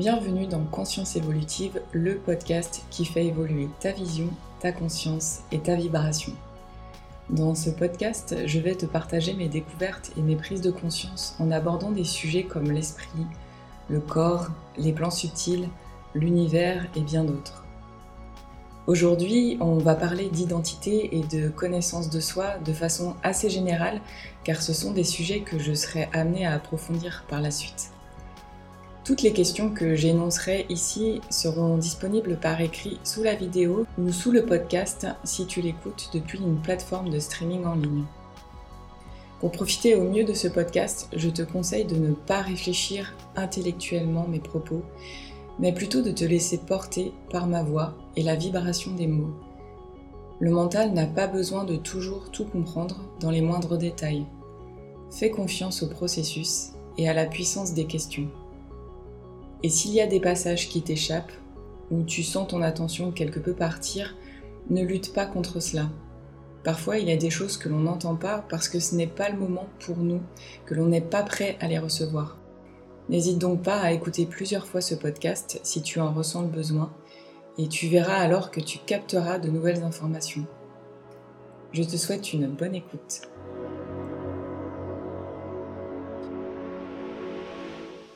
Bienvenue dans Conscience évolutive, le podcast qui fait évoluer ta vision, ta conscience et ta vibration. Dans ce podcast, je vais te partager mes découvertes et mes prises de conscience en abordant des sujets comme l'esprit, le corps, les plans subtils, l'univers et bien d'autres. Aujourd'hui, on va parler d'identité et de connaissance de soi de façon assez générale, car ce sont des sujets que je serai amenée à approfondir par la suite. Toutes les questions que j'énoncerai ici seront disponibles par écrit sous la vidéo ou sous le podcast si tu l'écoutes depuis une plateforme de streaming en ligne. Pour profiter au mieux de ce podcast, je te conseille de ne pas réfléchir intellectuellement mes propos, mais plutôt de te laisser porter par ma voix et la vibration des mots. Le mental n'a pas besoin de toujours tout comprendre dans les moindres détails. Fais confiance au processus et à la puissance des questions. Et s'il y a des passages qui t'échappent, ou tu sens ton attention quelque peu partir, ne lutte pas contre cela. Parfois, il y a des choses que l'on n'entend pas parce que ce n'est pas le moment pour nous, que l'on n'est pas prêt à les recevoir. N'hésite donc pas à écouter plusieurs fois ce podcast si tu en ressens le besoin, et tu verras alors que tu capteras de nouvelles informations. Je te souhaite une bonne écoute.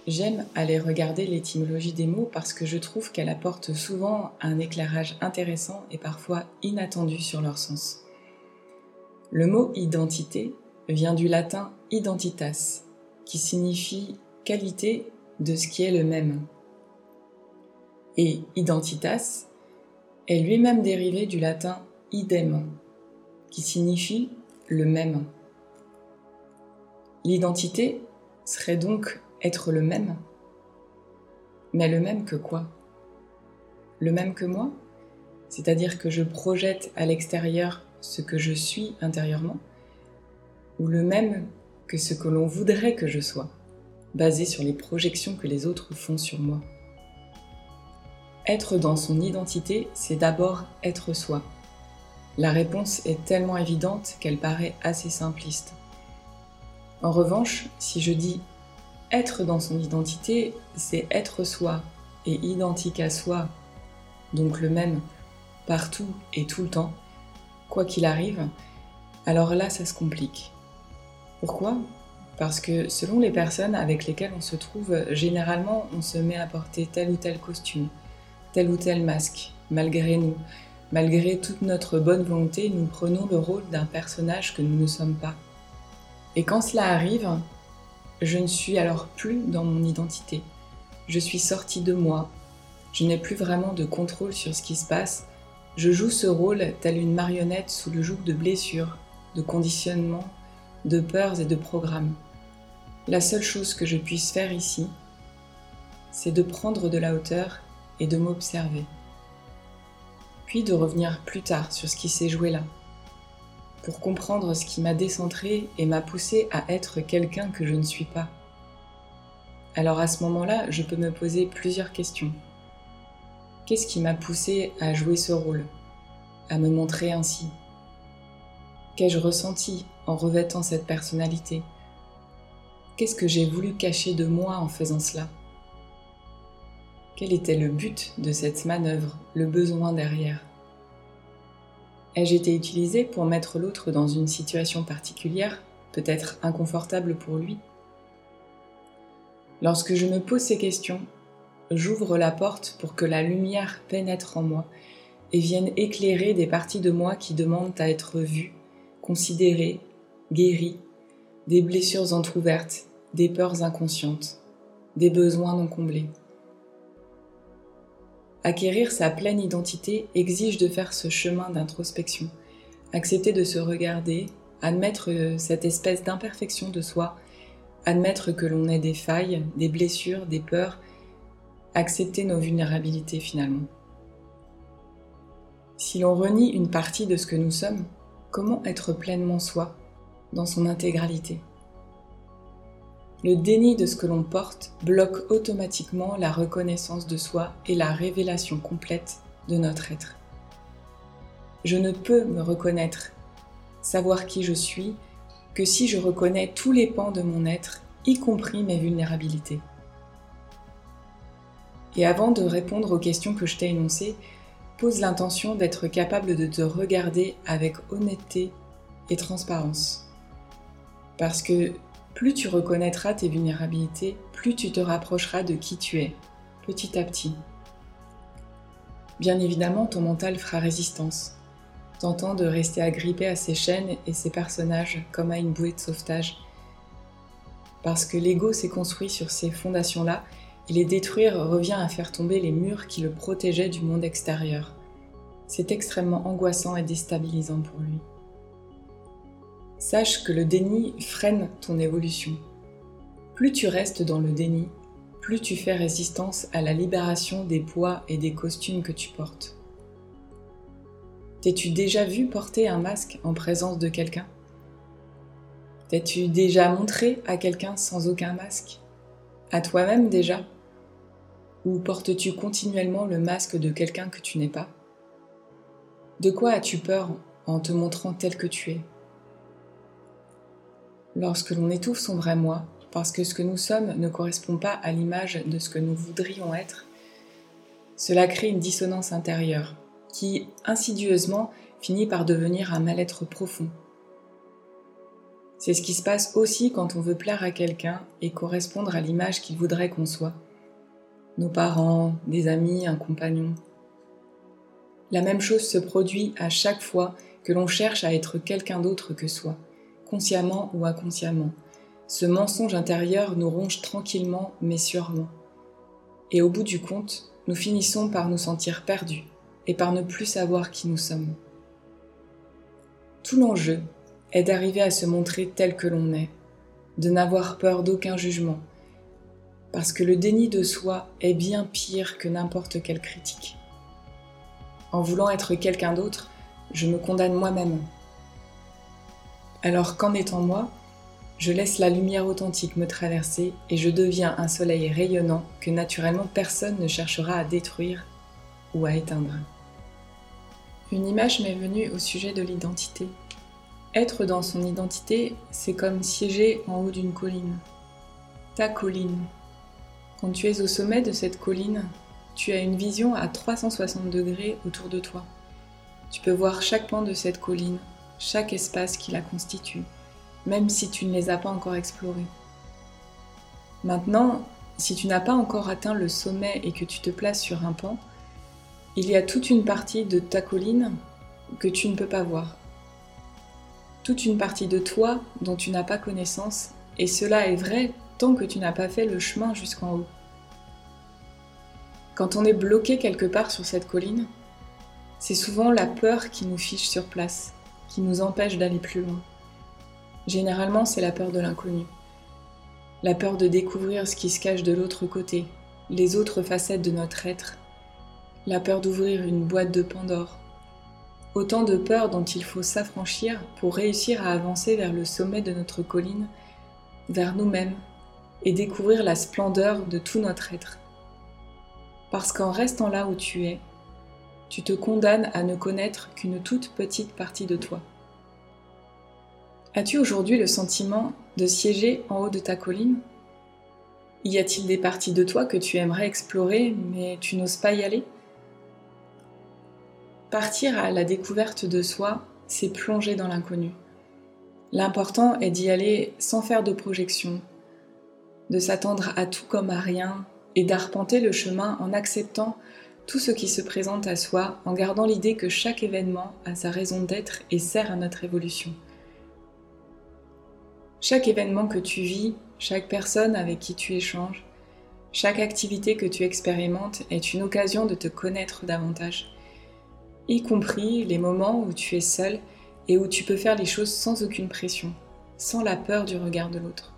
J'aime aller regarder l'étymologie des mots parce que je trouve qu'elle apporte souvent un éclairage intéressant et parfois inattendu sur leur sens. Le mot identité vient du latin identitas, qui signifie qualité de ce qui est le même. Et identitas est lui-même dérivé du latin idem, qui signifie le même. L'identité serait donc être le même. Mais le même que quoi? Le même que moi? C'est-à-dire que je projette à l'extérieur ce que je suis intérieurement? Ou le même que ce que l'on voudrait que je sois, basé sur les projections que les autres font sur moi? Être dans son identité, c'est d'abord être soi. La réponse est tellement évidente qu'elle paraît assez simpliste. En revanche, si je dis être dans son identité, c'est être soi et identique à soi, donc le même partout et tout le temps, quoi qu'il arrive, alors là ça se complique. Pourquoi? Parce que selon les personnes avec lesquelles on se trouve, généralement on se met à porter tel ou tel costume, tel ou tel masque, malgré nous. Malgré toute notre bonne volonté, nous prenons le rôle d'un personnage que nous ne sommes pas. Et quand cela arrive, je ne suis alors plus dans mon identité. Je suis sortie de moi. Je n'ai plus vraiment de contrôle sur ce qui se passe. Je joue ce rôle tel une marionnette sous le joug de blessures, de conditionnements, de peurs et de programmes. La seule chose que je puisse faire ici, c'est de prendre de la hauteur et de m'observer. Puis de revenir plus tard sur ce qui s'est joué là pour comprendre ce qui m'a décentré et m'a poussé à être quelqu'un que je ne suis pas. Alors à ce moment-là, je peux me poser plusieurs questions. Qu'est-ce qui m'a poussé à jouer ce rôle, à me montrer ainsi? Qu'ai-je ressenti en revêtant cette personnalité? Qu'est-ce que j'ai voulu cacher de moi en faisant cela? Quel était le but de cette manœuvre, le besoin derrière? Ai-je été utilisée pour mettre l'autre dans une situation particulière, peut-être inconfortable pour lui? Lorsque je me pose ces questions, j'ouvre la porte pour que la lumière pénètre en moi et vienne éclairer des parties de moi qui demandent à être vues, considérées, guéries, des blessures entr'ouvertes, des peurs inconscientes, des besoins non comblés. Acquérir sa pleine identité exige de faire ce chemin d'introspection, accepter de se regarder, admettre euh, cette espèce d'imperfection de soi, admettre que l'on ait des failles, des blessures, des peurs, accepter nos vulnérabilités finalement. Si l'on renie une partie de ce que nous sommes, comment être pleinement soi, dans son intégralité? Le déni de ce que l'on porte bloque automatiquement la reconnaissance de soi et la révélation complète de notre être. Je ne peux me reconnaître, savoir qui je suis, que si je reconnais tous les pans de mon être, y compris mes vulnérabilités. Et avant de répondre aux questions que je t'ai énoncées, pose l'intention d'être capable de te regarder avec honnêteté et transparence. Parce que plus tu reconnaîtras tes vulnérabilités, plus tu te rapprocheras de qui tu es, petit à petit. Bien évidemment, ton mental fera résistance, tentant de rester agrippé à ses chaînes et ses personnages comme à une bouée de sauvetage. Parce que l'ego s'est construit sur ces fondations-là, et les détruire revient à faire tomber les murs qui le protégeaient du monde extérieur. C'est extrêmement angoissant et déstabilisant pour lui. Sache que le déni freine ton évolution. Plus tu restes dans le déni, plus tu fais résistance à la libération des poids et des costumes que tu portes. T'es-tu déjà vu porter un masque en présence de quelqu'un? T'es-tu déjà montré à quelqu'un sans aucun masque? À toi-même déjà? Ou portes-tu continuellement le masque de quelqu'un que tu n'es pas? De quoi as-tu peur en te montrant tel que tu es? Lorsque l'on étouffe son vrai moi, parce que ce que nous sommes ne correspond pas à l'image de ce que nous voudrions être, cela crée une dissonance intérieure qui, insidieusement, finit par devenir un mal-être profond. C'est ce qui se passe aussi quand on veut plaire à quelqu'un et correspondre à l'image qu'il voudrait qu'on soit. Nos parents, des amis, un compagnon. La même chose se produit à chaque fois que l'on cherche à être quelqu'un d'autre que soi, consciemment ou inconsciemment, ce mensonge intérieur nous ronge tranquillement mais sûrement. Et au bout du compte, nous finissons par nous sentir perdus et par ne plus savoir qui nous sommes. Tout l'enjeu est d'arriver à se montrer tel que l'on est, de n'avoir peur d'aucun jugement, parce que le déni de soi est bien pire que n'importe quelle critique. En voulant être quelqu'un d'autre, je me condamne moi-même. Alors qu'en étant moi, je laisse la lumière authentique me traverser et je deviens un soleil rayonnant que naturellement personne ne cherchera à détruire ou à éteindre. Une image m'est venue au sujet de l'identité. Être dans son identité, c'est comme siéger en haut d'une colline. Ta colline. Quand tu es au sommet de cette colline, tu as une vision à 360 degrés autour de toi. Tu peux voir chaque pan de cette colline, chaque espace qui la constitue même si tu ne les as pas encore explorés. Maintenant, si tu n'as pas encore atteint le sommet et que tu te places sur un pan, il y a toute une partie de ta colline que tu ne peux pas voir. Toute une partie de toi dont tu n'as pas connaissance, et cela est vrai tant que tu n'as pas fait le chemin jusqu'en haut. Quand on est bloqué quelque part sur cette colline, c'est souvent la peur qui nous fiche sur place, qui nous empêche d'aller plus loin. Généralement, c'est la peur de l'inconnu. La peur de découvrir ce qui se cache de l'autre côté, les autres facettes de notre être. La peur d'ouvrir une boîte de Pandore. Autant de peurs dont il faut s'affranchir pour réussir à avancer vers le sommet de notre colline, vers nous-mêmes, et découvrir la splendeur de tout notre être. Parce qu'en restant là où tu es, tu te condamnes à ne connaître qu'une toute petite partie de toi. As-tu aujourd'hui le sentiment de siéger en haut de ta colline? Y a-t-il des parties de toi que tu aimerais explorer mais tu n'oses pas y aller? Partir à la découverte de soi, c'est plonger dans l'inconnu. L'important est d'y aller sans faire de projection, de s'attendre à tout comme à rien et d'arpenter le chemin en acceptant tout ce qui se présente à soi, en gardant l'idée que chaque événement a sa raison d'être et sert à notre évolution. Chaque événement que tu vis, chaque personne avec qui tu échanges, chaque activité que tu expérimentes est une occasion de te connaître davantage, y compris les moments où tu es seul et où tu peux faire les choses sans aucune pression, sans la peur du regard de l'autre.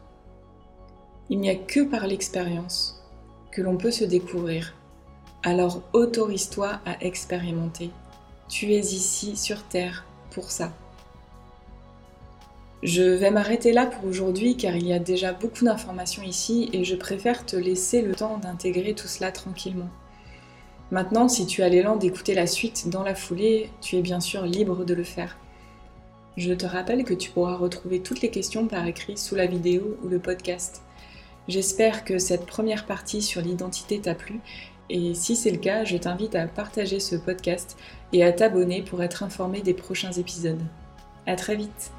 Il n'y a que par l'expérience que l'on peut se découvrir, alors autorise-toi à expérimenter. Tu es ici sur Terre pour ça. Je vais m'arrêter là pour aujourd'hui car il y a déjà beaucoup d'informations ici et je préfère te laisser le temps d'intégrer tout cela tranquillement. Maintenant, si tu as l'élan d'écouter la suite dans la foulée, tu es bien sûr libre de le faire. Je te rappelle que tu pourras retrouver toutes les questions par écrit sous la vidéo ou le podcast. J'espère que cette première partie sur l'identité t'a plu et si c'est le cas, je t'invite à partager ce podcast et à t'abonner pour être informé des prochains épisodes. À très vite